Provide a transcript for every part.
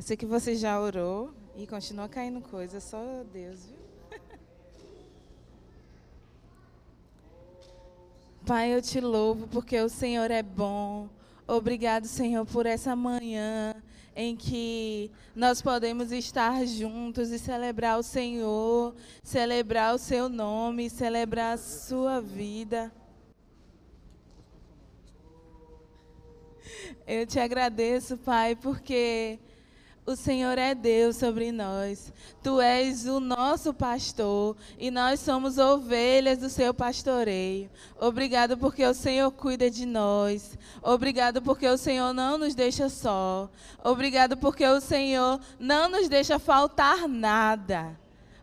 Eu sei que você já orou e continua caindo coisa, só Deus, viu? Pai, eu te louvo porque o Senhor é bom. Obrigado, Senhor, por essa manhã em que nós podemos estar juntos e celebrar o Senhor, celebrar o seu nome, celebrar a sua vida. Eu te agradeço, Pai, porque o Senhor é Deus sobre nós. Tu és o nosso pastor e nós somos ovelhas do seu pastoreio. Obrigado porque o Senhor cuida de nós. Obrigado porque o Senhor não nos deixa só. Obrigado porque o Senhor não nos deixa faltar nada.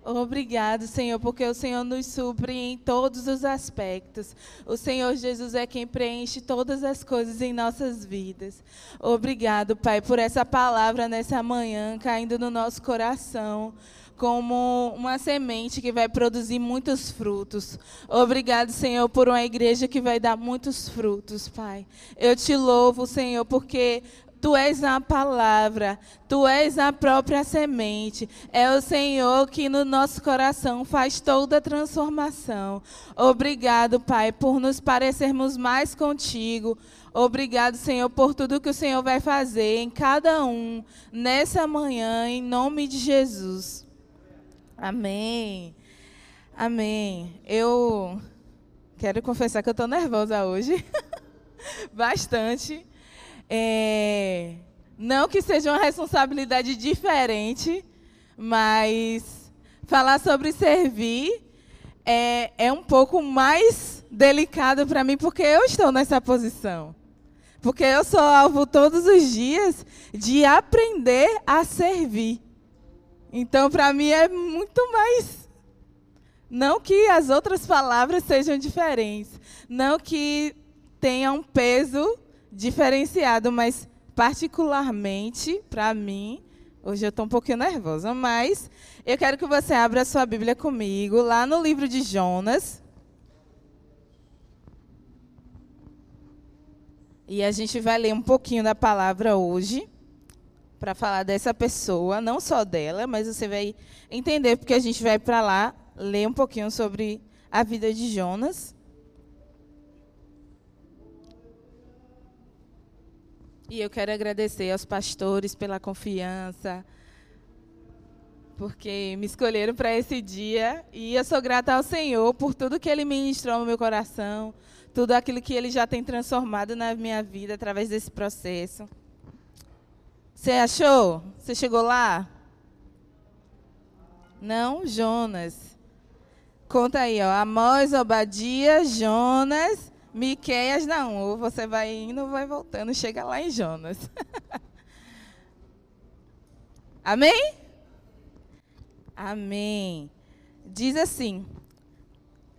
Obrigado, Senhor, porque o Senhor nos supre em todos os aspectos. O Senhor Jesus é quem preenche todas as coisas em nossas vidas. Obrigado, Pai, por essa palavra nessa manhã caindo no nosso coração como uma semente que vai produzir muitos frutos. Obrigado, Senhor, por uma igreja que vai dar muitos frutos, Pai. Eu te louvo, Senhor, porque Tu és a palavra, tu és a própria semente. É o Senhor que no nosso coração faz toda a transformação. Obrigado, Pai, por nos parecermos mais contigo. Obrigado, Senhor, por tudo que o Senhor vai fazer em cada um nessa manhã, em nome de Jesus. Amém. Amém. Eu quero confessar que eu estou nervosa hoje. Bastante. É, não que seja uma responsabilidade diferente, mas falar sobre servir é, é um pouco mais delicado para mim, porque eu estou nessa posição. Porque eu sou alvo todos os dias de aprender a servir. Então, para mim, é muito mais. Não que as outras palavras sejam diferentes. Não que tenha um peso diferenciado, mas particularmente para mim, hoje eu estou um pouquinho nervosa, mas eu quero que você abra a sua Bíblia comigo, lá no livro de Jonas. E a gente vai ler um pouquinho da palavra hoje, para falar dessa pessoa, não só dela, mas você vai entender, porque a gente vai para lá ler um pouquinho sobre a vida de Jonas. E eu quero agradecer aos pastores pela confiança, porque me escolheram para esse dia. E eu sou grata ao Senhor por tudo que Ele ministrou no meu coração, tudo aquilo que Ele já tem transformado na minha vida através desse processo. Você achou? Você chegou lá? Não? Jonas. Conta aí, ó. Amós, Obadia, Jonas Miqueias não, ou você vai indo, vai voltando, chega lá em Jonas. Amém? Amém. Diz assim,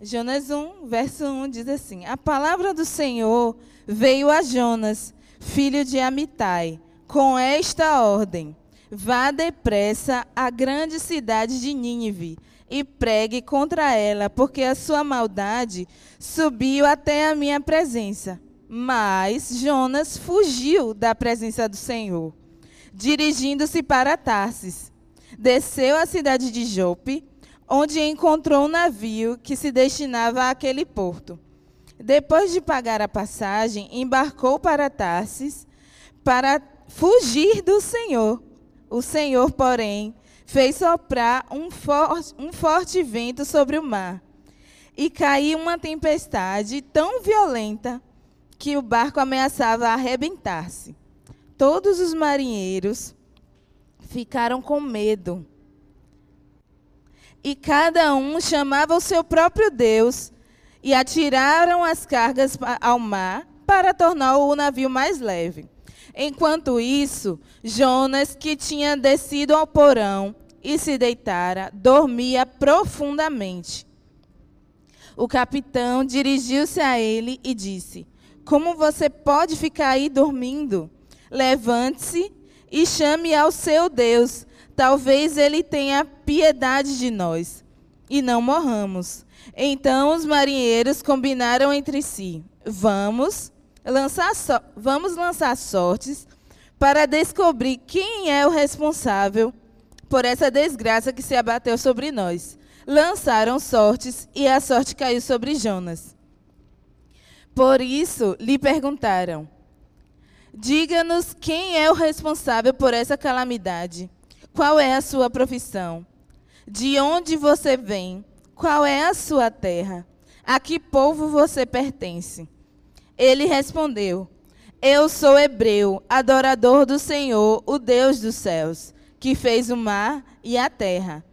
Jonas 1, verso 1 diz assim: A palavra do Senhor veio a Jonas, filho de Amitai, com esta ordem: Vá depressa à grande cidade de Nínive e pregue contra ela, porque a sua maldade subiu até a minha presença. Mas Jonas fugiu da presença do Senhor, dirigindo-se para Tarsis. Desceu à cidade de Jope, onde encontrou um navio que se destinava àquele porto. Depois de pagar a passagem, embarcou para Tarsis para fugir do Senhor. O Senhor, porém, fez soprar um, for um forte vento sobre o mar. E caiu uma tempestade tão violenta que o barco ameaçava arrebentar-se. Todos os marinheiros ficaram com medo. E cada um chamava o seu próprio Deus e atiraram as cargas ao mar para tornar o navio mais leve. Enquanto isso, Jonas, que tinha descido ao porão e se deitara, dormia profundamente. O capitão dirigiu-se a ele e disse: Como você pode ficar aí dormindo? Levante-se e chame ao seu Deus. Talvez ele tenha piedade de nós e não morramos. Então os marinheiros combinaram entre si: Vamos lançar, so vamos lançar sortes para descobrir quem é o responsável por essa desgraça que se abateu sobre nós. Lançaram sortes e a sorte caiu sobre Jonas. Por isso lhe perguntaram: Diga-nos quem é o responsável por essa calamidade. Qual é a sua profissão? De onde você vem? Qual é a sua terra? A que povo você pertence? Ele respondeu: Eu sou hebreu, adorador do Senhor, o Deus dos céus, que fez o mar e a terra.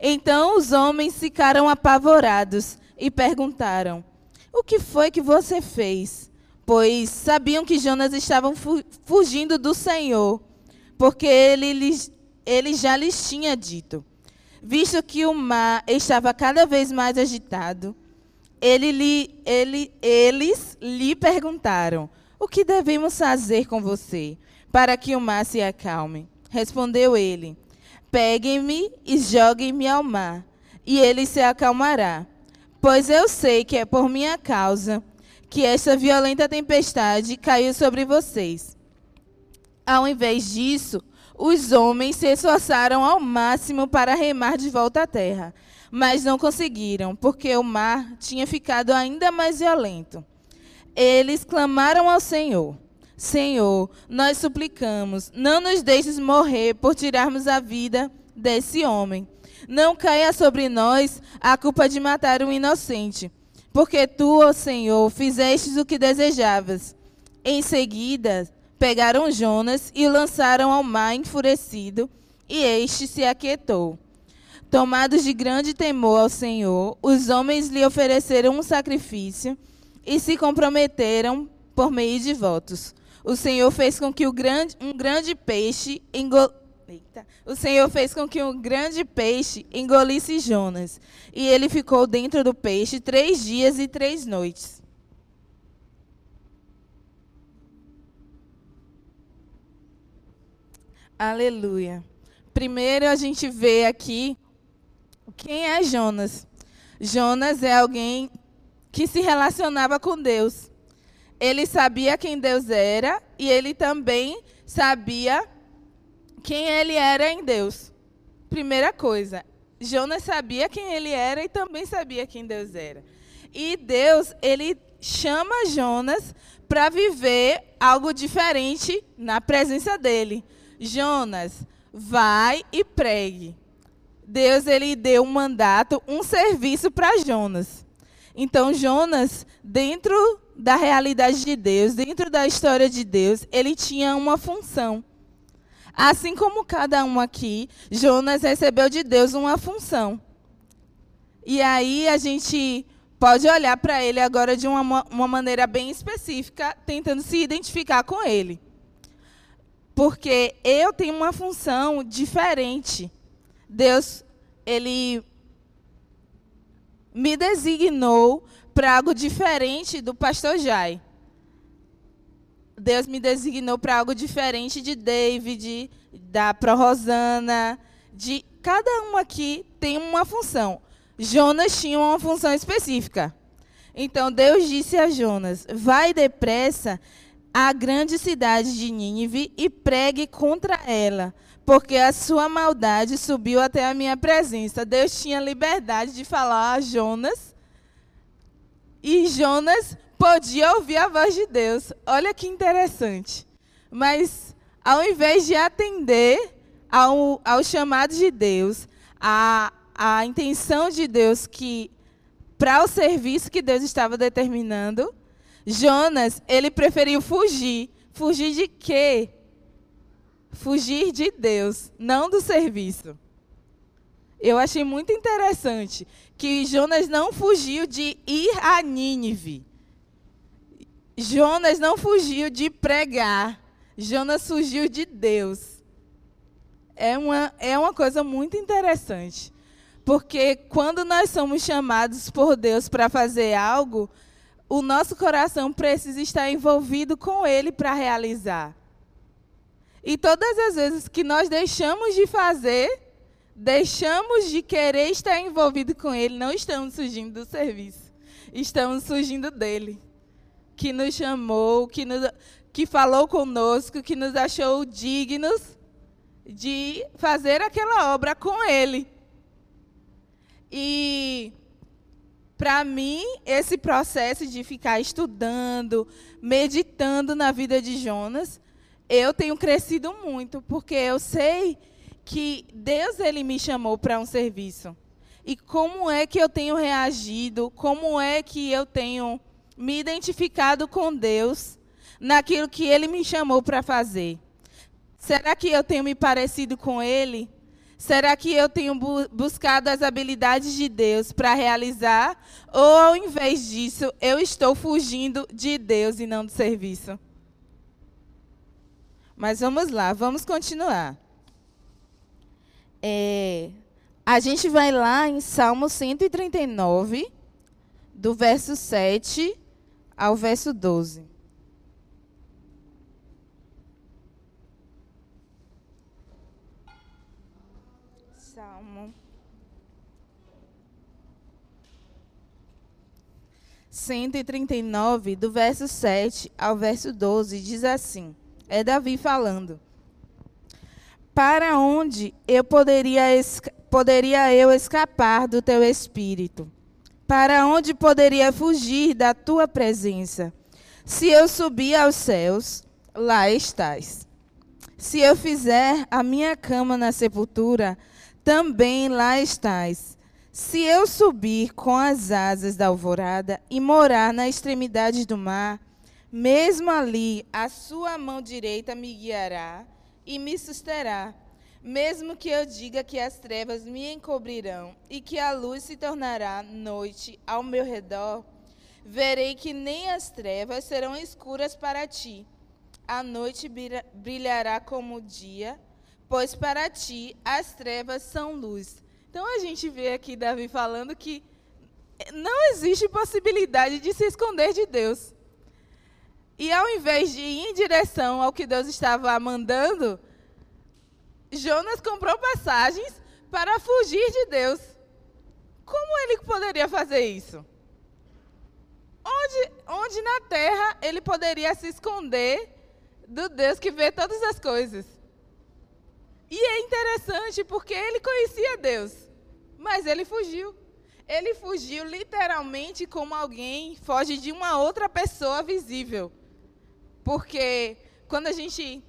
Então os homens ficaram apavorados e perguntaram: O que foi que você fez? Pois sabiam que Jonas estava fugindo do Senhor, porque ele, lhes, ele já lhes tinha dito visto que o mar estava cada vez mais agitado, ele ele, eles lhe perguntaram: O que devemos fazer com você para que o mar se acalme? Respondeu ele: Peguem-me e joguem-me ao mar, e ele se acalmará. Pois eu sei que é por minha causa que esta violenta tempestade caiu sobre vocês. Ao invés disso, os homens se esforçaram ao máximo para remar de volta à terra, mas não conseguiram, porque o mar tinha ficado ainda mais violento. Eles clamaram ao Senhor: Senhor, nós suplicamos, não nos deixes morrer por tirarmos a vida desse homem. Não caia sobre nós a culpa de matar um inocente, porque tu, ó Senhor, fizestes o que desejavas. Em seguida, pegaram Jonas e o lançaram ao mar enfurecido, e este se aquietou. Tomados de grande temor ao Senhor, os homens lhe ofereceram um sacrifício e se comprometeram por meio de votos. O Senhor fez com que grande, um grande peixe engol... Eita. O Senhor fez com que um grande peixe engolisse Jonas, e ele ficou dentro do peixe três dias e três noites. Aleluia. Primeiro a gente vê aqui quem é Jonas. Jonas é alguém que se relacionava com Deus. Ele sabia quem Deus era e ele também sabia quem ele era em Deus. Primeira coisa, Jonas sabia quem ele era e também sabia quem Deus era. E Deus, ele chama Jonas para viver algo diferente na presença dele. Jonas, vai e pregue. Deus ele deu um mandato, um serviço para Jonas. Então Jonas, dentro da realidade de Deus, dentro da história de Deus, ele tinha uma função. Assim como cada um aqui, Jonas recebeu de Deus uma função. E aí a gente pode olhar para ele agora de uma, uma maneira bem específica, tentando se identificar com ele. Porque eu tenho uma função diferente. Deus, ele me designou para algo diferente do pastor Jai. Deus me designou para algo diferente de David, da Pro Rosana, de cada um aqui tem uma função. Jonas tinha uma função específica. Então Deus disse a Jonas: Vai depressa à grande cidade de Nínive e pregue contra ela, porque a sua maldade subiu até a minha presença. Deus tinha liberdade de falar a Jonas, e Jonas podia ouvir a voz de Deus. Olha que interessante. Mas, ao invés de atender ao, ao chamado de Deus, a, a intenção de Deus que para o serviço que Deus estava determinando, Jonas, ele preferiu fugir. Fugir de quê? Fugir de Deus, não do serviço. Eu achei muito interessante que Jonas não fugiu de ir a Nínive. Jonas não fugiu de pregar. Jonas fugiu de Deus. É uma, é uma coisa muito interessante. Porque quando nós somos chamados por Deus para fazer algo, o nosso coração precisa estar envolvido com Ele para realizar. E todas as vezes que nós deixamos de fazer, deixamos de querer estar envolvido com Ele, não estamos surgindo do serviço, estamos surgindo dele, que nos chamou, que nos, que falou conosco, que nos achou dignos de fazer aquela obra com Ele. E para mim, esse processo de ficar estudando, meditando na vida de Jonas, eu tenho crescido muito, porque eu sei que Deus ele me chamou para um serviço. E como é que eu tenho reagido? Como é que eu tenho me identificado com Deus naquilo que ele me chamou para fazer? Será que eu tenho me parecido com ele? Será que eu tenho bu buscado as habilidades de Deus para realizar? Ou, ao invés disso, eu estou fugindo de Deus e não do serviço? Mas vamos lá, vamos continuar. É, a gente vai lá em Salmo 139, do verso 7 ao verso 12. Salmo 139, do verso 7 ao verso 12, diz assim: é Davi falando. Para onde eu poderia, poderia eu escapar do teu espírito? Para onde poderia fugir da tua presença? Se eu subir aos céus, lá estás. Se eu fizer a minha cama na sepultura, também lá estás. Se eu subir com as asas da alvorada e morar na extremidade do mar, mesmo ali a sua mão direita me guiará e me susterá. Mesmo que eu diga que as trevas me encobrirão e que a luz se tornará noite ao meu redor, verei que nem as trevas serão escuras para ti. A noite brilhará como o dia pois para ti as trevas são luz. Então a gente vê aqui Davi falando que não existe possibilidade de se esconder de Deus. E ao invés de ir em direção ao que Deus estava mandando, Jonas comprou passagens para fugir de Deus. Como ele poderia fazer isso? Onde, onde na terra ele poderia se esconder do Deus que vê todas as coisas? E é interessante porque ele conhecia Deus, mas ele fugiu. Ele fugiu literalmente como alguém foge de uma outra pessoa visível. Porque quando a gente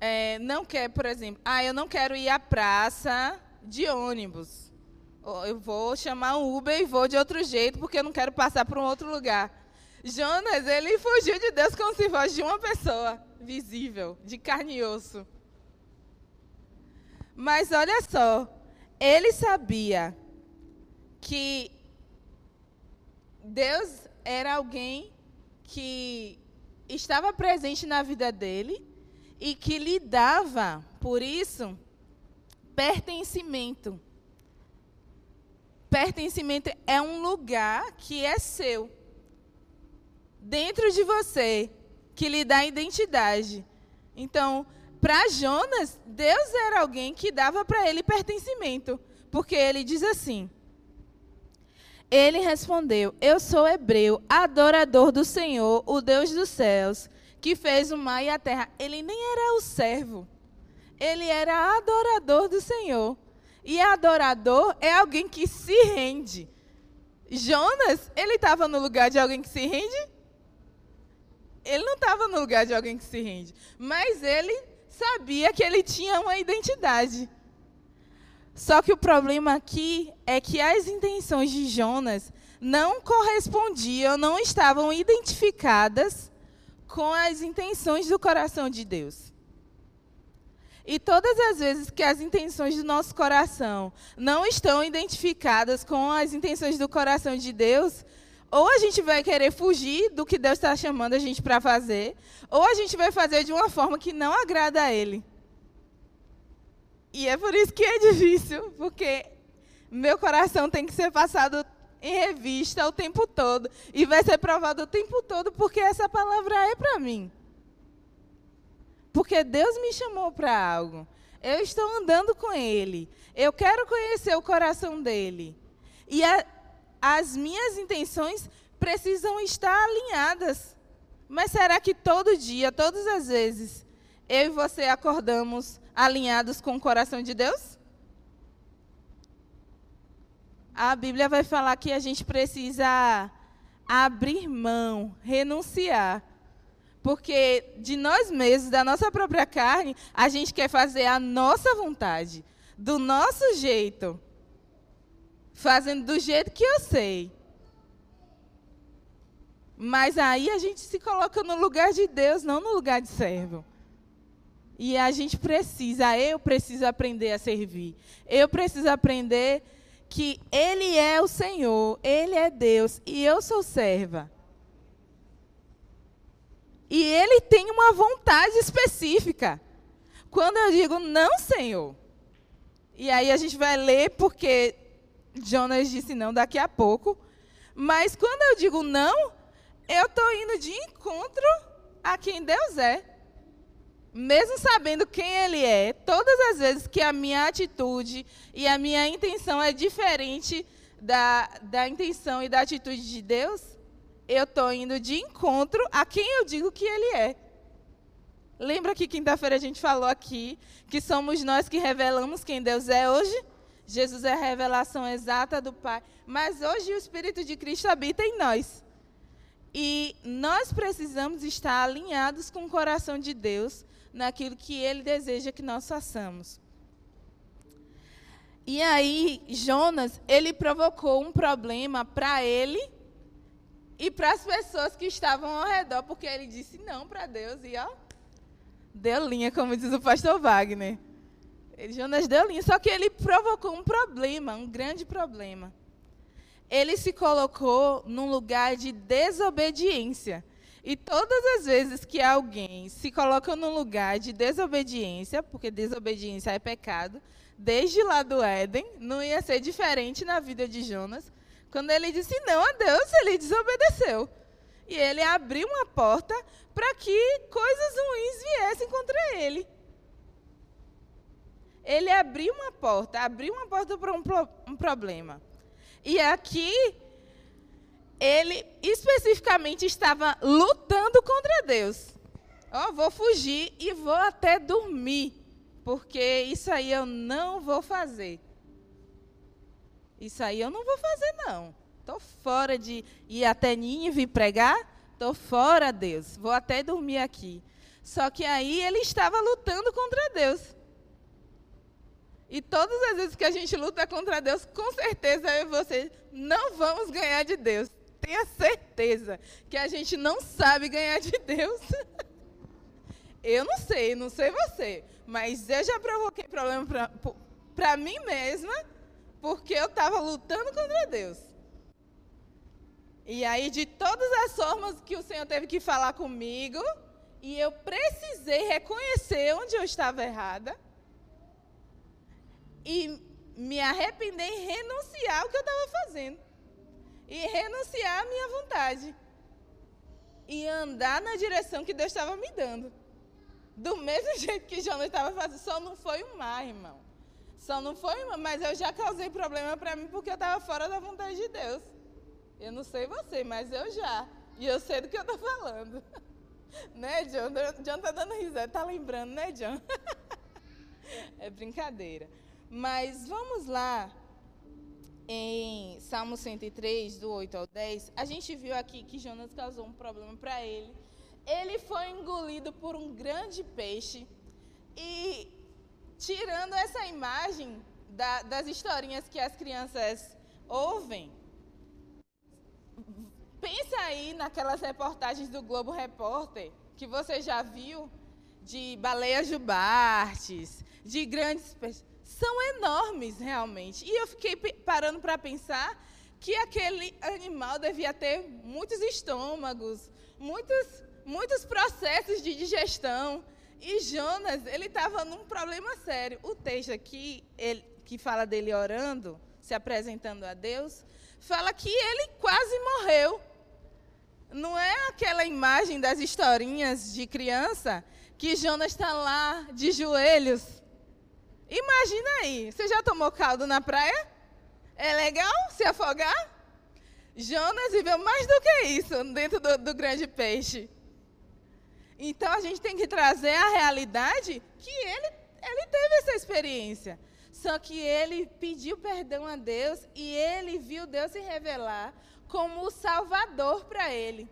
é, não quer, por exemplo, ah, eu não quero ir à praça de ônibus. Eu vou chamar um Uber e vou de outro jeito porque eu não quero passar para um outro lugar. Jonas, ele fugiu de Deus como se fosse de uma pessoa visível, de carne e osso. Mas olha só, ele sabia que Deus era alguém que estava presente na vida dele e que lhe dava, por isso, pertencimento. Pertencimento é um lugar que é seu, dentro de você, que lhe dá identidade. Então, para Jonas, Deus era alguém que dava para ele pertencimento, porque ele diz assim: Ele respondeu: Eu sou hebreu, adorador do Senhor, o Deus dos céus, que fez o mar e a terra. Ele nem era o servo, ele era adorador do Senhor. E adorador é alguém que se rende. Jonas, ele estava no lugar de alguém que se rende? Ele não estava no lugar de alguém que se rende, mas ele sabia que ele tinha uma identidade. Só que o problema aqui é que as intenções de Jonas não correspondiam, não estavam identificadas com as intenções do coração de Deus. E todas as vezes que as intenções do nosso coração não estão identificadas com as intenções do coração de Deus, ou a gente vai querer fugir do que Deus está chamando a gente para fazer, ou a gente vai fazer de uma forma que não agrada a Ele. E é por isso que é difícil, porque meu coração tem que ser passado em revista o tempo todo. E vai ser provado o tempo todo, porque essa palavra é para mim. Porque Deus me chamou para algo. Eu estou andando com Ele. Eu quero conhecer o coração dele. E a, as minhas intenções precisam estar alinhadas Mas será que todo dia, todas as vezes, eu e você acordamos alinhados com o coração de Deus? A Bíblia vai falar que a gente precisa abrir mão, renunciar. Porque de nós mesmos, da nossa própria carne, a gente quer fazer a nossa vontade, do nosso jeito, fazendo do jeito que eu sei. Mas aí a gente se coloca no lugar de Deus, não no lugar de servo. E a gente precisa, eu preciso aprender a servir. Eu preciso aprender que Ele é o Senhor, Ele é Deus e eu sou serva. E Ele tem uma vontade específica. Quando eu digo não, Senhor, e aí a gente vai ler porque Jonas disse não daqui a pouco. Mas quando eu digo não, eu estou indo de encontro a quem Deus é. Mesmo sabendo quem Ele é, todas as vezes que a minha atitude e a minha intenção é diferente da, da intenção e da atitude de Deus, eu estou indo de encontro a quem eu digo que Ele é. Lembra que quinta-feira a gente falou aqui que somos nós que revelamos quem Deus é hoje? Jesus é a revelação exata do Pai. Mas hoje o Espírito de Cristo habita em nós. E nós precisamos estar alinhados com o coração de Deus naquilo que Ele deseja que nós façamos. E aí, Jonas, ele provocou um problema para ele e para as pessoas que estavam ao redor, porque ele disse não para Deus e ó, deu linha, como diz o pastor Wagner. Jonas deu linha, só que ele provocou um problema, um grande problema ele se colocou num lugar de desobediência. E todas as vezes que alguém se coloca num lugar de desobediência, porque desobediência é pecado, desde lá do Éden, não ia ser diferente na vida de Jonas. Quando ele disse não a Deus, ele desobedeceu. E ele abriu uma porta para que coisas ruins viessem contra ele. Ele abriu uma porta, abriu uma porta para um, um problema. E aqui, ele especificamente estava lutando contra Deus. Ó, oh, vou fugir e vou até dormir, porque isso aí eu não vou fazer. Isso aí eu não vou fazer, não. Estou fora de ir até Nínive pregar. Estou fora, Deus. Vou até dormir aqui. Só que aí ele estava lutando contra Deus. E todas as vezes que a gente luta contra Deus, com certeza eu e você não vamos ganhar de Deus. Tenha certeza que a gente não sabe ganhar de Deus. eu não sei, não sei você, mas eu já provoquei problema para mim mesma porque eu estava lutando contra Deus. E aí, de todas as formas que o Senhor teve que falar comigo, e eu precisei reconhecer onde eu estava errada e me arrepender e renunciar ao que eu estava fazendo. E renunciar à minha vontade. E andar na direção que Deus estava me dando. Do mesmo jeito que Jonas estava fazendo. Só não foi um mar, irmão. Só não foi mas eu já causei problema para mim porque eu estava fora da vontade de Deus. Eu não sei você, mas eu já. E eu sei do que eu estou falando. né, John? John tá dando risada, tá lembrando, né, John? é brincadeira. Mas vamos lá em Salmo 103, do 8 ao 10. A gente viu aqui que Jonas causou um problema para ele. Ele foi engolido por um grande peixe. E tirando essa imagem da, das historinhas que as crianças ouvem, pensa aí naquelas reportagens do Globo Repórter que você já viu de baleias jubartes, de grandes peixes são enormes realmente. E eu fiquei parando para pensar que aquele animal devia ter muitos estômagos, muitos, muitos processos de digestão. E Jonas, ele estava num problema sério. O texto aqui, ele, que fala dele orando, se apresentando a Deus, fala que ele quase morreu. Não é aquela imagem das historinhas de criança que Jonas está lá de joelhos Imagina aí, você já tomou caldo na praia? É legal se afogar? Jonas viveu mais do que isso dentro do, do grande peixe. Então a gente tem que trazer a realidade que ele, ele teve essa experiência. Só que ele pediu perdão a Deus e ele viu Deus se revelar como o Salvador para ele.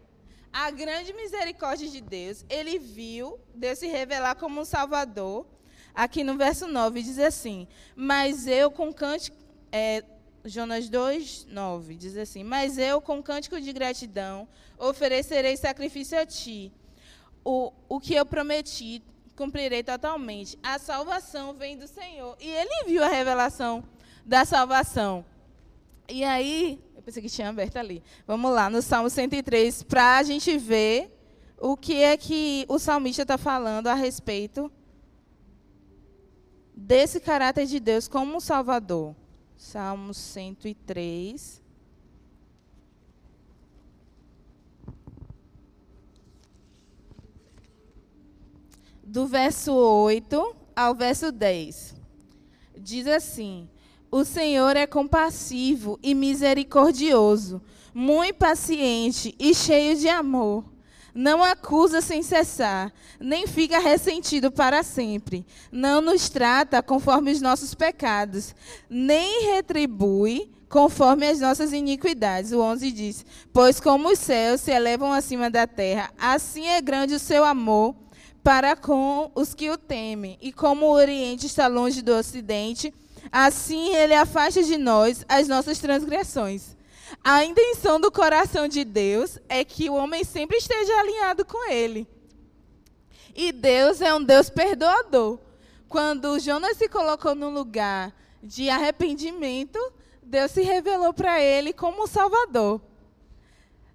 A grande misericórdia de Deus, ele viu Deus se revelar como um Salvador. Aqui no verso 9 diz assim: Mas eu com cântico. É, Jonas 2, 9 diz assim: Mas eu com cântico de gratidão oferecerei sacrifício a ti. O, o que eu prometi cumprirei totalmente. A salvação vem do Senhor. E ele viu a revelação da salvação. E aí, eu pensei que tinha aberto ali. Vamos lá, no Salmo 103, para a gente ver o que é que o salmista está falando a respeito desse caráter de Deus como Salvador. Salmo 103. Do verso 8 ao verso 10. Diz assim: O Senhor é compassivo e misericordioso, muito paciente e cheio de amor não acusa sem cessar, nem fica ressentido para sempre. Não nos trata conforme os nossos pecados, nem retribui conforme as nossas iniquidades. O 11 diz: Pois como os céus se elevam acima da terra, assim é grande o seu amor para com os que o temem. E como o Oriente está longe do Ocidente, assim ele afasta de nós as nossas transgressões. A intenção do coração de Deus é que o homem sempre esteja alinhado com ele. E Deus é um Deus perdoador. Quando Jonas se colocou num lugar de arrependimento, Deus se revelou para ele como um salvador.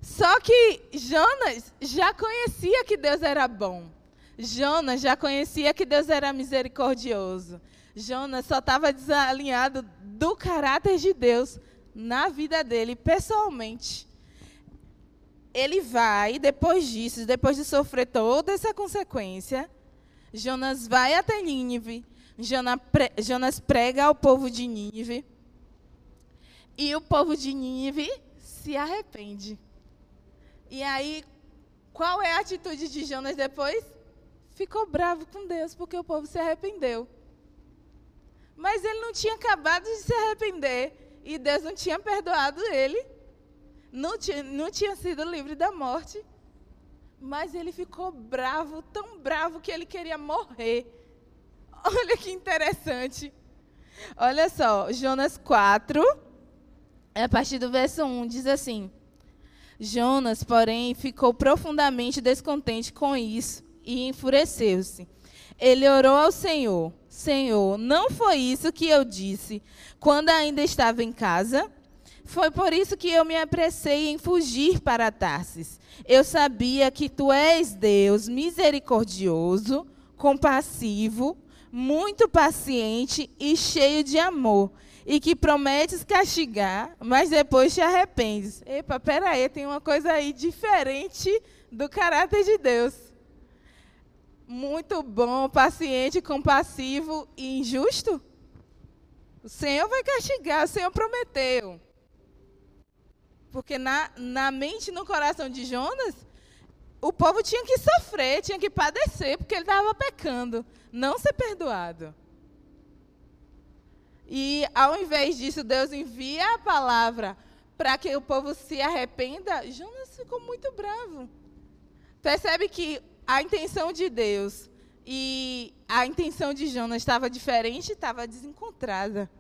Só que Jonas já conhecia que Deus era bom. Jonas já conhecia que Deus era misericordioso. Jonas só estava desalinhado do caráter de Deus na vida dele, pessoalmente. Ele vai, depois disso, depois de sofrer toda essa consequência, Jonas vai até Nínive, Jonas prega ao povo de Nínive, e o povo de Nínive se arrepende. E aí, qual é a atitude de Jonas depois? Ficou bravo com Deus, porque o povo se arrependeu. Mas ele não tinha acabado de se arrepender e Deus não tinha perdoado ele, não tinha, não tinha sido livre da morte, mas ele ficou bravo, tão bravo que ele queria morrer. Olha que interessante. Olha só, Jonas 4, a partir do verso 1, diz assim: Jonas, porém, ficou profundamente descontente com isso e enfureceu-se. Ele orou ao Senhor: Senhor, não foi isso que eu disse quando ainda estava em casa? Foi por isso que eu me apressei em fugir para Tarsis. Eu sabia que tu és Deus misericordioso, compassivo, muito paciente e cheio de amor, e que prometes castigar, mas depois te arrependes. Epa, peraí, tem uma coisa aí diferente do caráter de Deus muito bom, paciente, compassivo e injusto? O Senhor vai castigar, o Senhor prometeu. Porque na, na mente no coração de Jonas, o povo tinha que sofrer, tinha que padecer, porque ele estava pecando, não ser perdoado. E ao invés disso, Deus envia a palavra para que o povo se arrependa. Jonas ficou muito bravo. Percebe que a intenção de Deus e a intenção de Jonas estava diferente, estava desencontrada.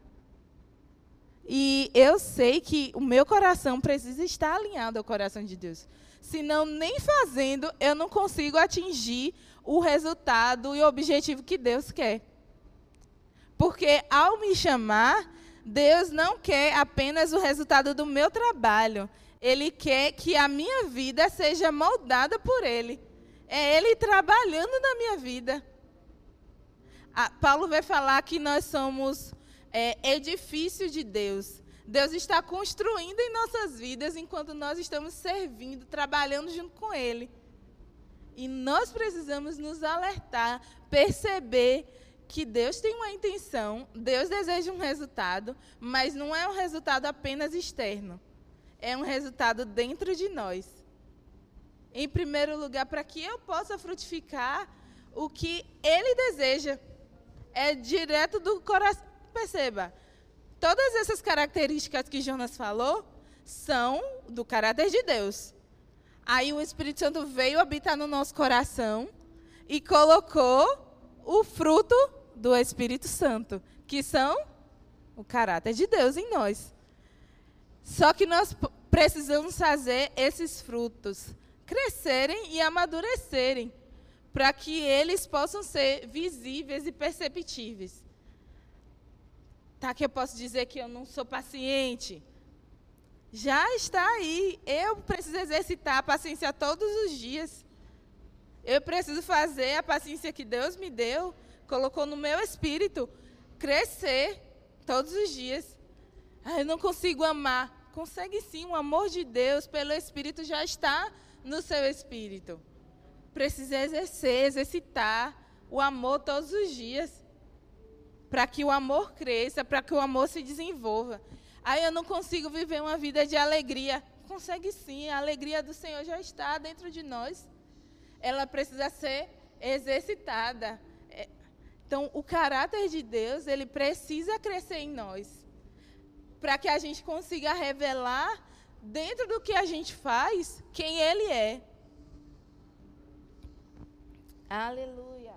E eu sei que o meu coração precisa estar alinhado ao coração de Deus. Senão, nem fazendo, eu não consigo atingir o resultado e o objetivo que Deus quer. Porque ao me chamar, Deus não quer apenas o resultado do meu trabalho. Ele quer que a minha vida seja moldada por Ele. É Ele trabalhando na minha vida. Ah, Paulo vai falar que nós somos é, edifício de Deus. Deus está construindo em nossas vidas enquanto nós estamos servindo, trabalhando junto com Ele. E nós precisamos nos alertar, perceber que Deus tem uma intenção, Deus deseja um resultado, mas não é um resultado apenas externo. É um resultado dentro de nós. Em primeiro lugar, para que eu possa frutificar o que ele deseja. É direto do coração. Perceba, todas essas características que Jonas falou são do caráter de Deus. Aí o Espírito Santo veio habitar no nosso coração e colocou o fruto do Espírito Santo, que são o caráter de Deus em nós. Só que nós precisamos fazer esses frutos crescerem e amadurecerem, para que eles possam ser visíveis e perceptíveis. Tá que eu posso dizer que eu não sou paciente, já está aí. Eu preciso exercitar a paciência todos os dias. Eu preciso fazer a paciência que Deus me deu, colocou no meu espírito, crescer todos os dias. Ah, eu não consigo amar. Consegue sim, o amor de Deus pelo Espírito já está no seu espírito. Precisa exercer, exercitar o amor todos os dias. Para que o amor cresça, para que o amor se desenvolva. Aí eu não consigo viver uma vida de alegria. Consegue sim, a alegria do Senhor já está dentro de nós. Ela precisa ser exercitada. É, então, o caráter de Deus, ele precisa crescer em nós. Para que a gente consiga revelar, dentro do que a gente faz, quem Ele é. Aleluia.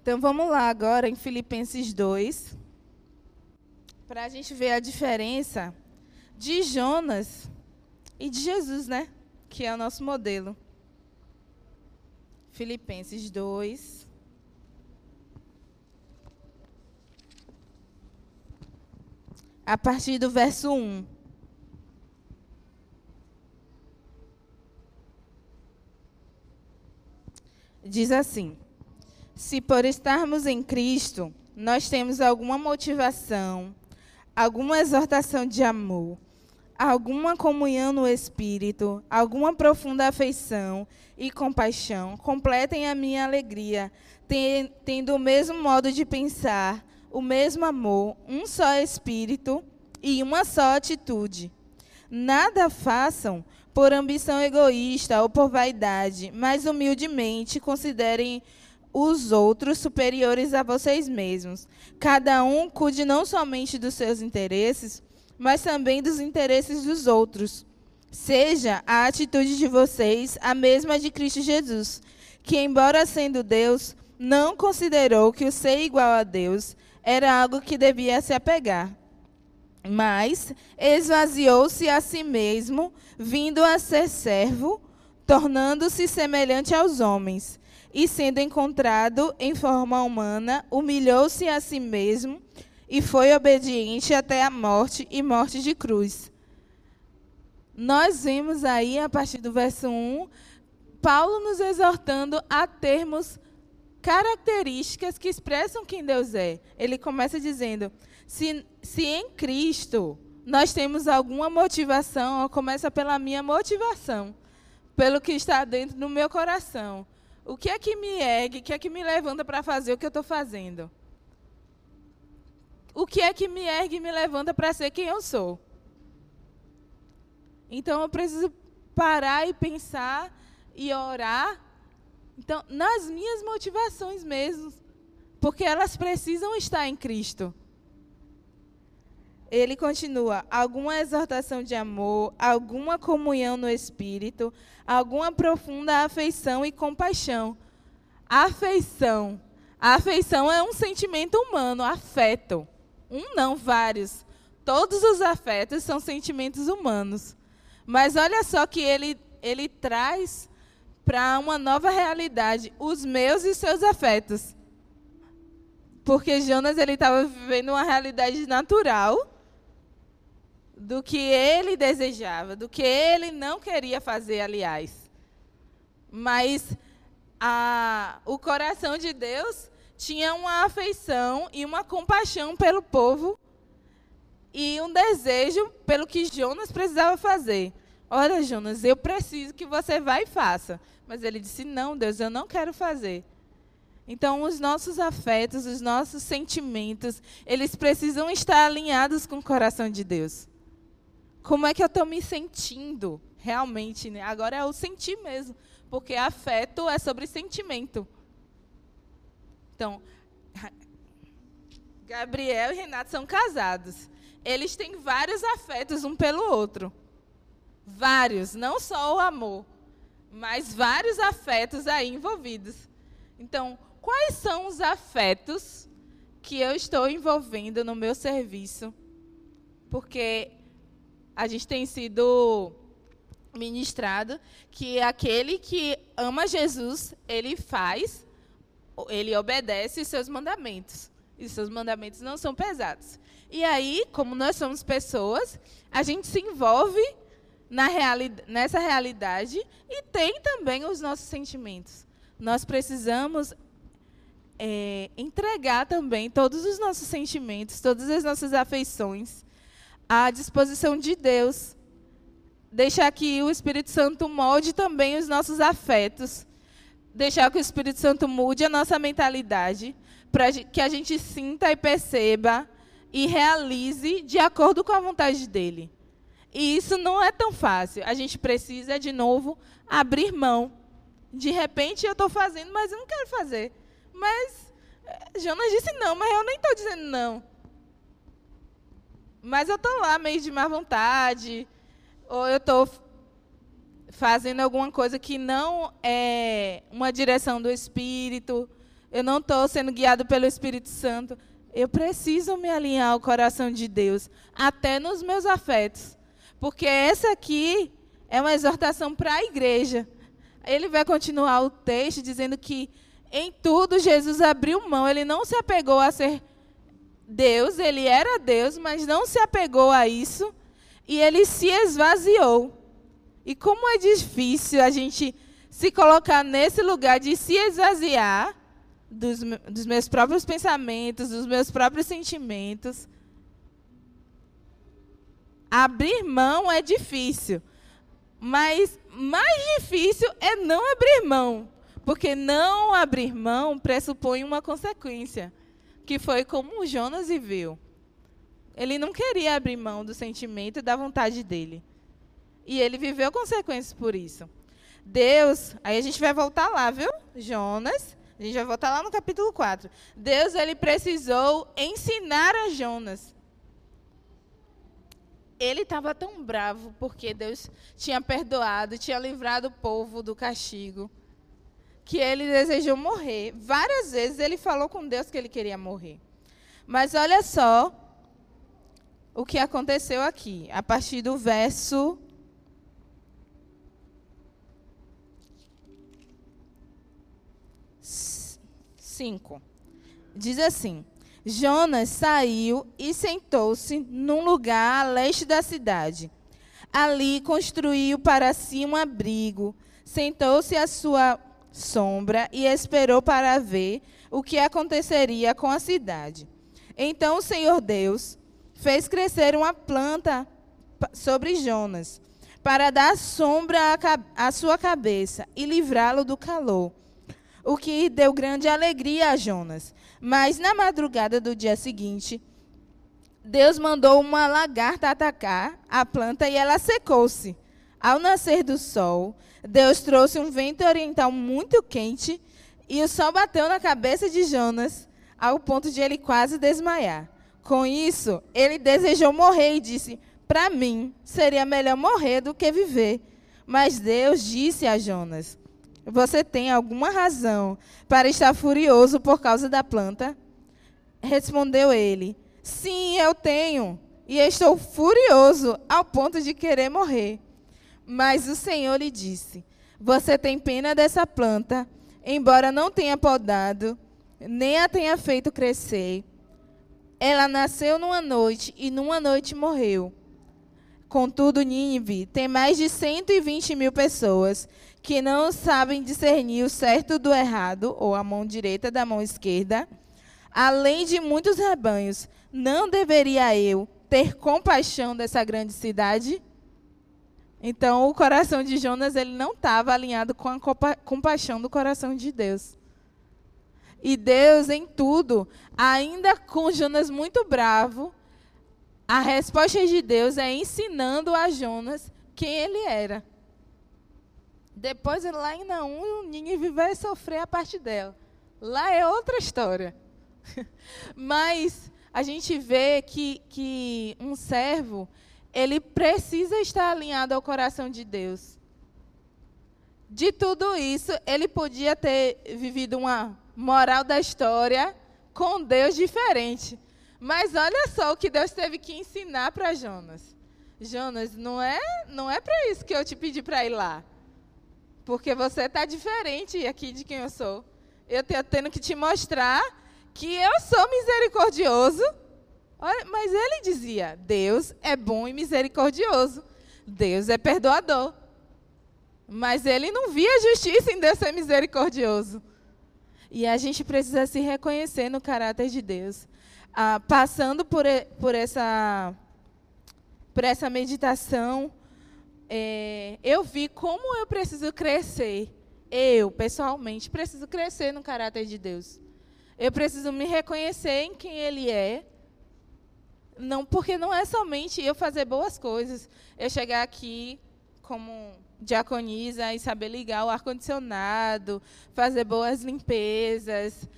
Então vamos lá agora em Filipenses 2, para a gente ver a diferença de Jonas e de Jesus, né? Que é o nosso modelo. Filipenses 2. A partir do verso 1. Diz assim: se por estarmos em Cristo, nós temos alguma motivação, alguma exortação de amor, alguma comunhão no Espírito, alguma profunda afeição e compaixão, completem a minha alegria, tendo o mesmo modo de pensar, o mesmo amor, um só Espírito e uma só atitude. Nada façam por ambição egoísta ou por vaidade, mas humildemente considerem os outros superiores a vocês mesmos. Cada um cuide não somente dos seus interesses, mas também dos interesses dos outros. Seja a atitude de vocês a mesma de Cristo Jesus, que, embora sendo Deus, não considerou que o ser igual a Deus era algo que devia se apegar. Mas esvaziou-se a si mesmo, vindo a ser servo, tornando-se semelhante aos homens e, sendo encontrado em forma humana, humilhou-se a si mesmo e foi obediente até a morte e morte de cruz. Nós vemos aí, a partir do verso 1, Paulo nos exortando a termos características que expressam quem Deus é. Ele começa dizendo: se, se em Cristo nós temos alguma motivação, começa pela minha motivação, pelo que está dentro do meu coração. O que é que me ergue, o que é que me levanta para fazer o que eu estou fazendo? O que é que me ergue e me levanta para ser quem eu sou? Então eu preciso parar e pensar e orar. Então, nas minhas motivações mesmo, porque elas precisam estar em Cristo. Ele continua: alguma exortação de amor, alguma comunhão no espírito, alguma profunda afeição e compaixão. Afeição. A afeição é um sentimento humano, afeto. Um não, vários. Todos os afetos são sentimentos humanos. Mas olha só que ele, ele traz para uma nova realidade os meus e seus afetos. Porque Jonas ele estava vivendo uma realidade natural do que ele desejava, do que ele não queria fazer, aliás. Mas a, o coração de Deus tinha uma afeição e uma compaixão pelo povo e um desejo pelo que Jonas precisava fazer. Olha, Jonas, eu preciso que você vá e faça. Mas ele disse: Não, Deus, eu não quero fazer. Então, os nossos afetos, os nossos sentimentos, eles precisam estar alinhados com o coração de Deus. Como é que eu estou me sentindo realmente? Né? Agora é o sentir mesmo, porque afeto é sobre sentimento. Então, Gabriel e Renato são casados. Eles têm vários afetos um pelo outro. Vários, não só o amor, mas vários afetos aí envolvidos. Então, quais são os afetos que eu estou envolvendo no meu serviço? Porque a gente tem sido ministrado que aquele que ama Jesus, ele faz, ele obedece os seus mandamentos. E seus mandamentos não são pesados. E aí, como nós somos pessoas, a gente se envolve reali nessa realidade e tem também os nossos sentimentos. Nós precisamos é, entregar também todos os nossos sentimentos, todas as nossas afeições à disposição de Deus. Deixar que o Espírito Santo molde também os nossos afetos. Deixar que o Espírito Santo mude a nossa mentalidade, para que a gente sinta e perceba e realize de acordo com a vontade dele. E isso não é tão fácil. A gente precisa, de novo, abrir mão. De repente eu estou fazendo, mas eu não quero fazer. Mas eh, Jonas disse não, mas eu nem estou dizendo não. Mas eu estou lá meio de má vontade, ou eu estou fazendo alguma coisa que não é uma direção do Espírito, eu não estou sendo guiado pelo Espírito Santo. Eu preciso me alinhar ao coração de Deus, até nos meus afetos. Porque essa aqui é uma exortação para a igreja. Ele vai continuar o texto dizendo que em tudo Jesus abriu mão, ele não se apegou a ser Deus, ele era Deus, mas não se apegou a isso e ele se esvaziou. E como é difícil a gente se colocar nesse lugar de se esvaziar dos, dos meus próprios pensamentos, dos meus próprios sentimentos. Abrir mão é difícil, mas mais difícil é não abrir mão. Porque não abrir mão pressupõe uma consequência, que foi como Jonas viveu. Ele não queria abrir mão do sentimento e da vontade dele. E ele viveu consequências por isso. Deus, aí a gente vai voltar lá, viu? Jonas, a gente vai voltar lá no capítulo 4. Deus ele precisou ensinar a Jonas. Ele estava tão bravo porque Deus tinha perdoado, tinha livrado o povo do castigo que ele desejou morrer. Várias vezes ele falou com Deus que ele queria morrer. Mas olha só o que aconteceu aqui, a partir do verso. Cinco. Diz assim: Jonas saiu e sentou-se num lugar a leste da cidade. Ali construiu para si um abrigo, sentou-se à sua sombra e esperou para ver o que aconteceria com a cidade. Então o Senhor Deus fez crescer uma planta sobre Jonas, para dar sombra à sua cabeça e livrá-lo do calor, o que deu grande alegria a Jonas. Mas na madrugada do dia seguinte, Deus mandou uma lagarta atacar a planta e ela secou-se. Ao nascer do sol, Deus trouxe um vento oriental muito quente e o sol bateu na cabeça de Jonas, ao ponto de ele quase desmaiar. Com isso, ele desejou morrer e disse: Para mim, seria melhor morrer do que viver. Mas Deus disse a Jonas: Você tem alguma razão para estar furioso por causa da planta? Respondeu ele: Sim, eu tenho, e estou furioso ao ponto de querer morrer. Mas o Senhor lhe disse: Você tem pena dessa planta, embora não tenha podado, nem a tenha feito crescer. Ela nasceu numa noite e numa noite morreu. Contudo, Nínive tem mais de 120 mil pessoas que não sabem discernir o certo do errado, ou a mão direita da mão esquerda, além de muitos rebanhos. Não deveria eu ter compaixão dessa grande cidade? Então, o coração de Jonas ele não estava alinhado com a compaixão do coração de Deus. E Deus, em tudo, ainda com Jonas muito bravo, a resposta de Deus é ensinando a Jonas quem ele era. Depois, lá em Naum, Nínive vai sofrer a parte dela. Lá é outra história. Mas a gente vê que, que um servo, ele precisa estar alinhado ao coração de Deus. De tudo isso, ele podia ter vivido uma moral da história com Deus diferente. Mas olha só o que Deus teve que ensinar para Jonas. Jonas, não é, não é para isso que eu te pedi para ir lá. Porque você está diferente aqui de quem eu sou. Eu estou tendo que te mostrar que eu sou misericordioso. Olha, mas ele dizia: Deus é bom e misericordioso. Deus é perdoador. Mas ele não via justiça em Deus ser misericordioso. E a gente precisa se reconhecer no caráter de Deus. Ah, passando por, por, essa, por essa meditação, é, eu vi como eu preciso crescer. Eu, pessoalmente, preciso crescer no caráter de Deus. Eu preciso me reconhecer em quem Ele é. Não, porque não é somente eu fazer boas coisas, eu chegar aqui como diaconisa e saber ligar o ar-condicionado, fazer boas limpezas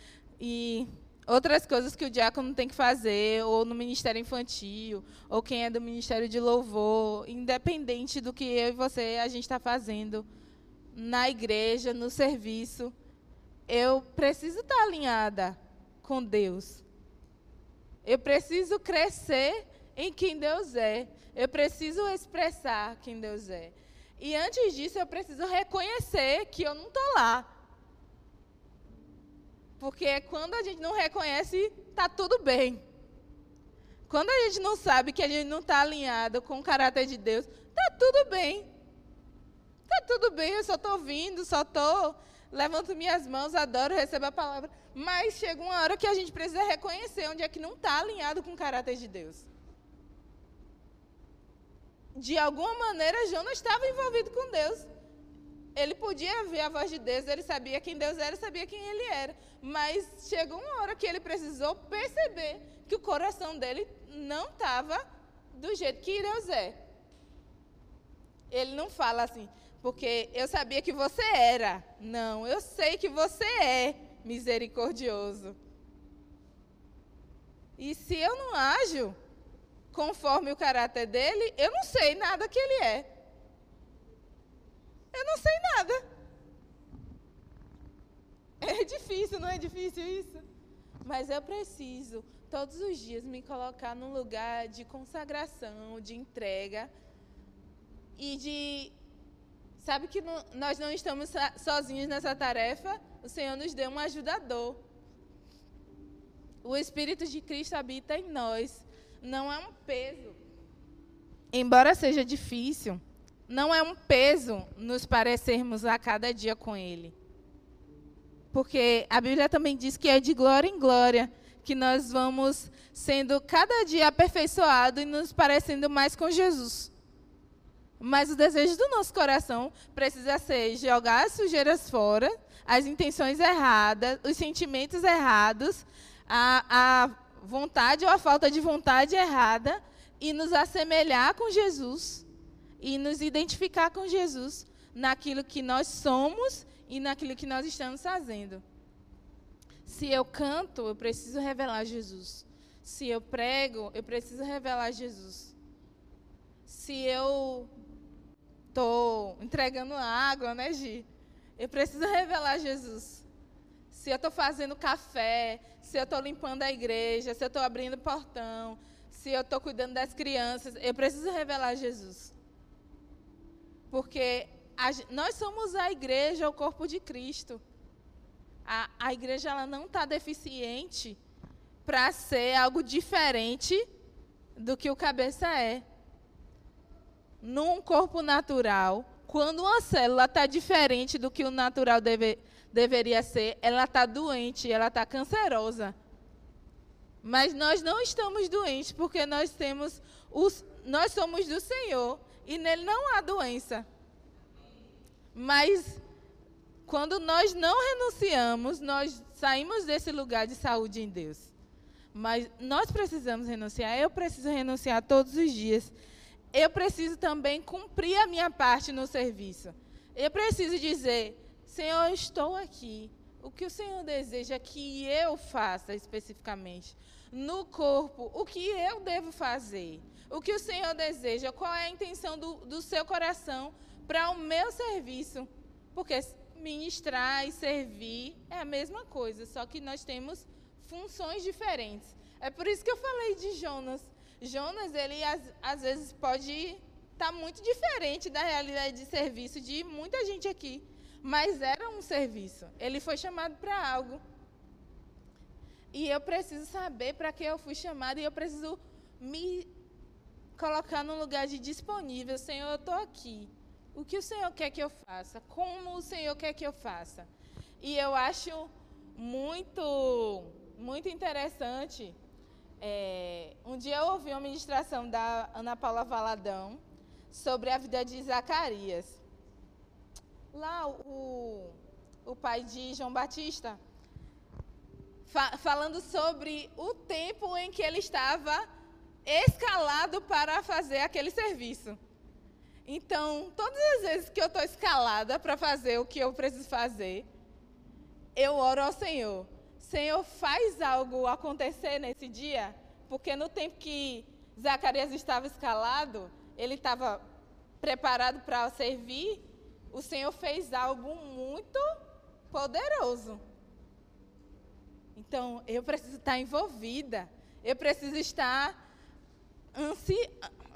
e outras coisas que o diácono tem que fazer, ou no ministério infantil, ou quem é do ministério de louvor, independente do que eu e você a gente está fazendo na igreja, no serviço, eu preciso estar tá alinhada com Deus. Eu preciso crescer em quem Deus é. Eu preciso expressar quem Deus é. E antes disso, eu preciso reconhecer que eu não estou lá. Porque quando a gente não reconhece, está tudo bem. Quando a gente não sabe que a gente não está alinhado com o caráter de Deus, está tudo bem. Está tudo bem, eu só estou ouvindo, só estou. Levanto minhas mãos, adoro, recebo a palavra. Mas chega uma hora que a gente precisa reconhecer onde é que não está alinhado com o caráter de Deus de alguma maneira, Jonas estava envolvido com Deus. Ele podia ver a voz de Deus, ele sabia quem Deus era, sabia quem ele era. Mas chegou uma hora que ele precisou perceber que o coração dele não estava do jeito que Deus é. Ele não fala assim, porque eu sabia que você era. Não, eu sei que você é misericordioso. E se eu não ajo conforme o caráter dele, eu não sei nada que ele é. Eu não sei nada. É difícil, não é difícil isso? Mas eu preciso, todos os dias, me colocar num lugar de consagração, de entrega e de. Sabe que não, nós não estamos sozinhos nessa tarefa? O Senhor nos deu um ajudador. O Espírito de Cristo habita em nós não é um peso. Embora seja difícil, não é um peso nos parecermos a cada dia com Ele. Porque a Bíblia também diz que é de glória em glória que nós vamos sendo cada dia aperfeiçoados e nos parecendo mais com Jesus. Mas o desejo do nosso coração precisa ser jogar as sujeiras fora, as intenções erradas, os sentimentos errados, a vontade ou a falta de vontade errada e nos assemelhar com Jesus e nos identificar com Jesus naquilo que nós somos e naquilo que nós estamos fazendo. Se eu canto, eu preciso revelar Jesus. Se eu prego, eu preciso revelar Jesus. Se eu estou entregando água, né, Gi? Eu preciso revelar Jesus. Se eu estou fazendo café, se eu estou limpando a igreja, se eu estou abrindo portão, se eu estou cuidando das crianças, eu preciso revelar Jesus. Porque a, nós somos a igreja, o corpo de Cristo. A, a igreja ela não está deficiente para ser algo diferente do que o cabeça é. Num corpo natural, quando uma célula está diferente do que o natural deve, deveria ser, ela está doente, ela está cancerosa. Mas nós não estamos doentes porque nós temos os, nós somos do Senhor e nele não há doença. Mas Quando nós não renunciamos, nós saímos desse lugar de saúde em Deus. Mas nós precisamos renunciar. Eu preciso renunciar todos os dias. Eu preciso também cumprir a minha parte no serviço. Eu preciso dizer: Senhor, eu estou aqui. O que o Senhor deseja que eu faça especificamente? No corpo, o que eu devo fazer? O que o Senhor deseja? Qual é a intenção do, do seu coração para o meu serviço? Porque ministrar e servir é a mesma coisa, só que nós temos funções diferentes. É por isso que eu falei de Jonas. Jonas, ele às, às vezes pode estar tá muito diferente da realidade de serviço de muita gente aqui, mas era um serviço. Ele foi chamado para algo. E eu preciso saber para que eu fui chamado e eu preciso me colocar num lugar de disponível. Senhor, eu estou aqui. O que o Senhor quer que eu faça? Como o Senhor quer que eu faça? E eu acho muito, muito interessante. É, um dia eu ouvi uma ministração da Ana Paula Valadão sobre a vida de Zacarias. Lá, o, o pai de João Batista, fa falando sobre o tempo em que ele estava escalado para fazer aquele serviço. Então, todas as vezes que eu estou escalada para fazer o que eu preciso fazer, eu oro ao Senhor. Senhor, faz algo acontecer nesse dia, porque no tempo que Zacarias estava escalado, ele estava preparado para servir, o Senhor fez algo muito poderoso. Então, eu preciso estar envolvida, eu preciso estar ansi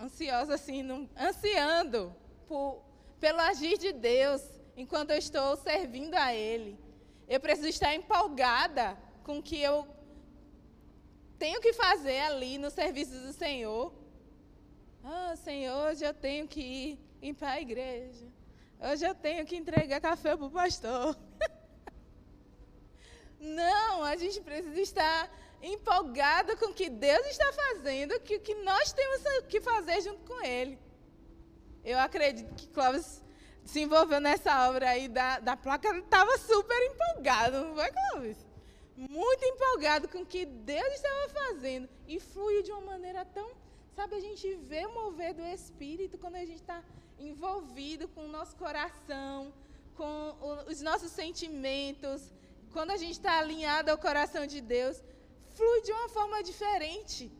ansiosa assim, ansiando por, pelo agir de Deus enquanto eu estou servindo a Ele. Eu preciso estar empolgada com o que eu tenho que fazer ali no serviço do Senhor. Ah, Senhor, hoje eu tenho que ir para a igreja. Hoje eu tenho que entregar café para o pastor. Não, a gente precisa estar empolgado com o que Deus está fazendo, que o que nós temos que fazer junto com Ele. Eu acredito que Clóvis se envolveu nessa obra aí da, da placa, estava super empolgado, não foi, Clóvis? Muito empolgado com o que Deus estava fazendo. E fluiu de uma maneira tão. Sabe, a gente vê o mover do Espírito quando a gente está envolvido com o nosso coração, com os nossos sentimentos, quando a gente está alinhado ao coração de Deus flui de uma forma diferente.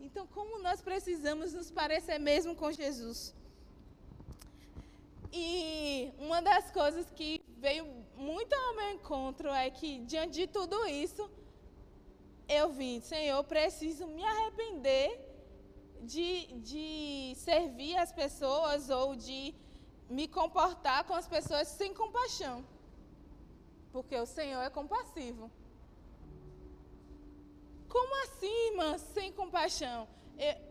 Então, como nós precisamos nos parecer mesmo com Jesus? E uma das coisas que veio muito ao meu encontro é que, diante de tudo isso, eu vi, Senhor, preciso me arrepender de, de servir as pessoas ou de me comportar com as pessoas sem compaixão. Porque o Senhor é compassivo. Como assim, irmã, sem compaixão?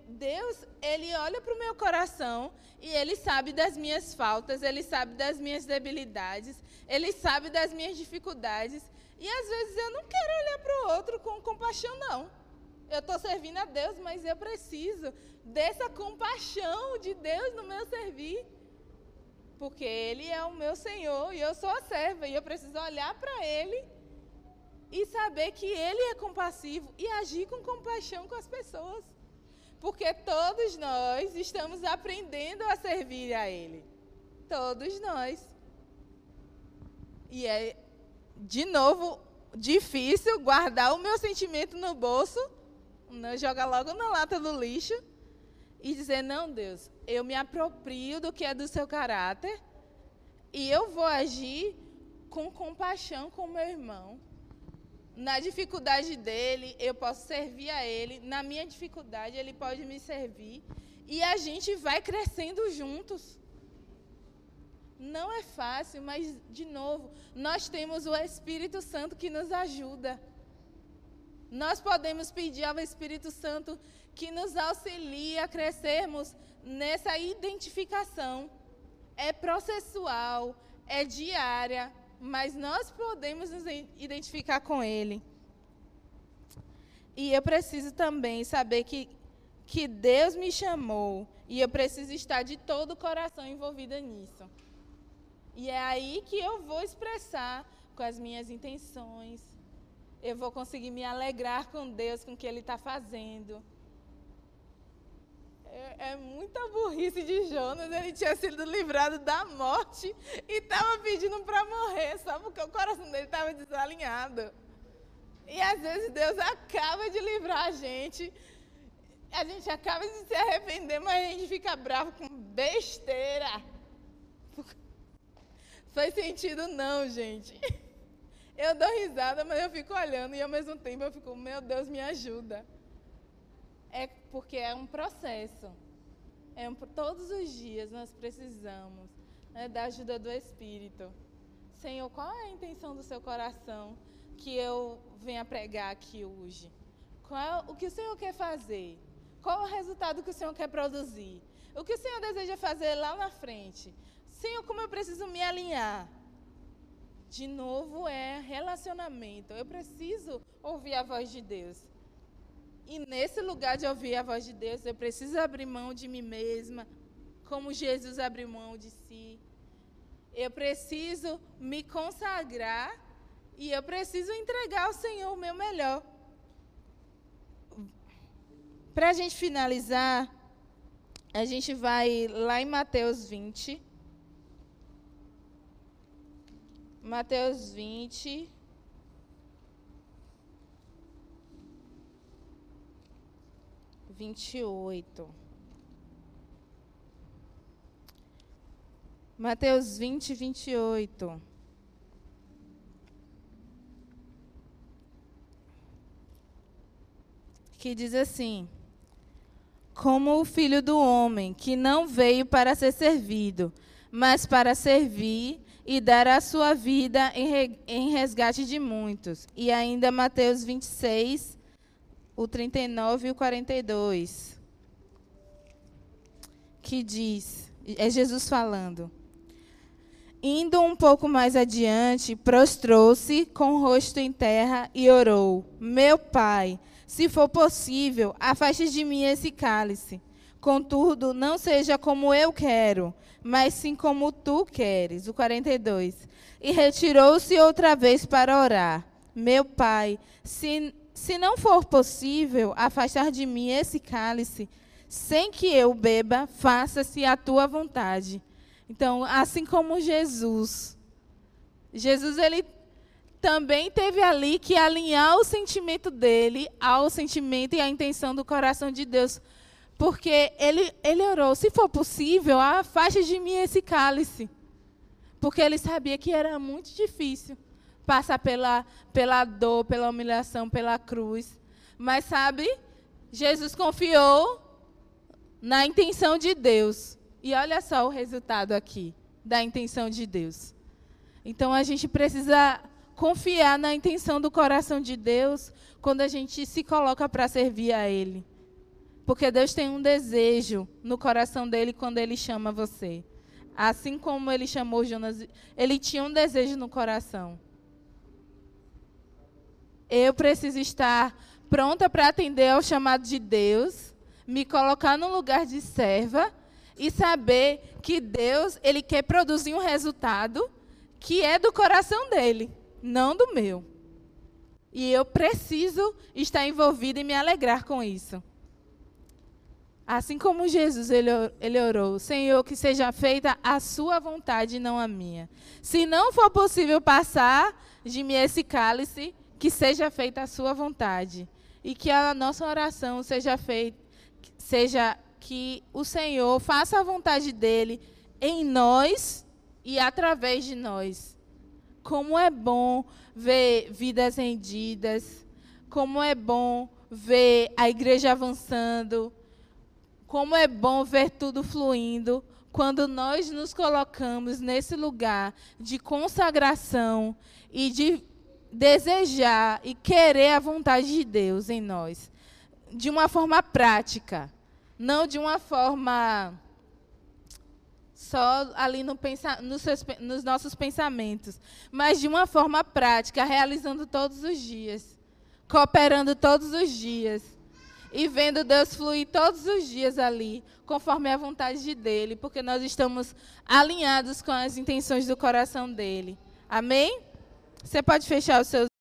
Deus, ele olha para o meu coração e ele sabe das minhas faltas, ele sabe das minhas debilidades, ele sabe das minhas dificuldades. E às vezes eu não quero olhar para o outro com compaixão, não. Eu estou servindo a Deus, mas eu preciso dessa compaixão de Deus no meu servir. Porque Ele é o meu Senhor e eu sou a serva. E eu preciso olhar para Ele e saber que Ele é compassivo e agir com compaixão com as pessoas. Porque todos nós estamos aprendendo a servir a Ele. Todos nós. E é, de novo, difícil guardar o meu sentimento no bolso, né, jogar logo na lata do lixo e dizer: Não, Deus, eu me aproprio do que é do seu caráter e eu vou agir com compaixão com meu irmão na dificuldade dele, eu posso servir a ele. Na minha dificuldade, ele pode me servir. E a gente vai crescendo juntos. Não é fácil, mas, de novo, nós temos o Espírito Santo que nos ajuda. Nós podemos pedir ao Espírito Santo que nos auxilie a crescermos nessa identificação. É processual, é diária, mas nós podemos nos identificar com Ele. E eu preciso também saber que, que Deus me chamou e eu preciso estar de todo o coração envolvida nisso. E é aí que eu vou expressar com as minhas intenções. Eu vou conseguir me alegrar com Deus, com o que Ele está fazendo. É, é, muita burrice de Jonas. Ele tinha sido livrado da morte e estava pedindo para morrer, só porque o coração dele estava desalinhado. E às vezes Deus acaba de livrar a gente. A gente acaba de se arrepender, mas a gente fica bravo com besteira. Faz sentido não, gente. Eu dou risada, mas eu fico olhando e ao mesmo tempo eu fico, meu Deus, me ajuda. É porque é um processo. É um, todos os dias nós precisamos né, da ajuda do Espírito. Senhor, qual é a intenção do seu coração que eu venha pregar aqui hoje? Qual o que o Senhor quer fazer? Qual o resultado que o Senhor quer produzir? O que o Senhor deseja fazer lá na frente? Senhor, como eu preciso me alinhar? De novo, é relacionamento. Eu preciso ouvir a voz de Deus. E nesse lugar de ouvir a voz de Deus, eu preciso abrir mão de mim mesma, como Jesus abriu mão de si. Eu preciso me consagrar e eu preciso entregar ao Senhor o meu melhor. Para a gente finalizar, a gente vai lá em Mateus 20. Mateus 20. Vinte e oito. Mateus vinte, vinte e oito. Que diz assim: Como o filho do homem, que não veio para ser servido, mas para servir e dar a sua vida em resgate de muitos. E ainda Mateus 26, o 39 e o 42, que diz, é Jesus falando. Indo um pouco mais adiante, prostrou-se com o rosto em terra e orou: Meu pai, se for possível, afaste de mim esse cálice. Contudo, não seja como eu quero, mas sim como tu queres. O 42. E retirou-se outra vez para orar. Meu pai, se, se não for possível afastar de mim esse cálice, sem que eu beba, faça-se a tua vontade. Então, assim como Jesus, Jesus ele também teve ali que alinhar o sentimento dele ao sentimento e à intenção do coração de Deus porque ele, ele orou, se for possível, afaste de mim esse cálice. Porque ele sabia que era muito difícil passar pela, pela dor, pela humilhação, pela cruz. Mas sabe, Jesus confiou na intenção de Deus. E olha só o resultado aqui da intenção de Deus. Então a gente precisa confiar na intenção do coração de Deus quando a gente se coloca para servir a Ele. Porque Deus tem um desejo no coração dele quando ele chama você. Assim como ele chamou Jonas, ele tinha um desejo no coração. Eu preciso estar pronta para atender ao chamado de Deus, me colocar no lugar de serva e saber que Deus, ele quer produzir um resultado que é do coração dele, não do meu. E eu preciso estar envolvida e me alegrar com isso. Assim como Jesus, ele, ele orou, Senhor, que seja feita a sua vontade e não a minha. Se não for possível passar de mim esse cálice, que seja feita a sua vontade. E que a nossa oração seja feita, seja que o Senhor faça a vontade dele em nós e através de nós. Como é bom ver vidas rendidas, como é bom ver a igreja avançando como é bom ver tudo fluindo quando nós nos colocamos nesse lugar de consagração e de desejar e querer a vontade de Deus em nós, de uma forma prática, não de uma forma só ali no pensa, nos, seus, nos nossos pensamentos, mas de uma forma prática, realizando todos os dias, cooperando todos os dias e vendo Deus fluir todos os dias ali, conforme a vontade dele, porque nós estamos alinhados com as intenções do coração dele. Amém? Você pode fechar os seus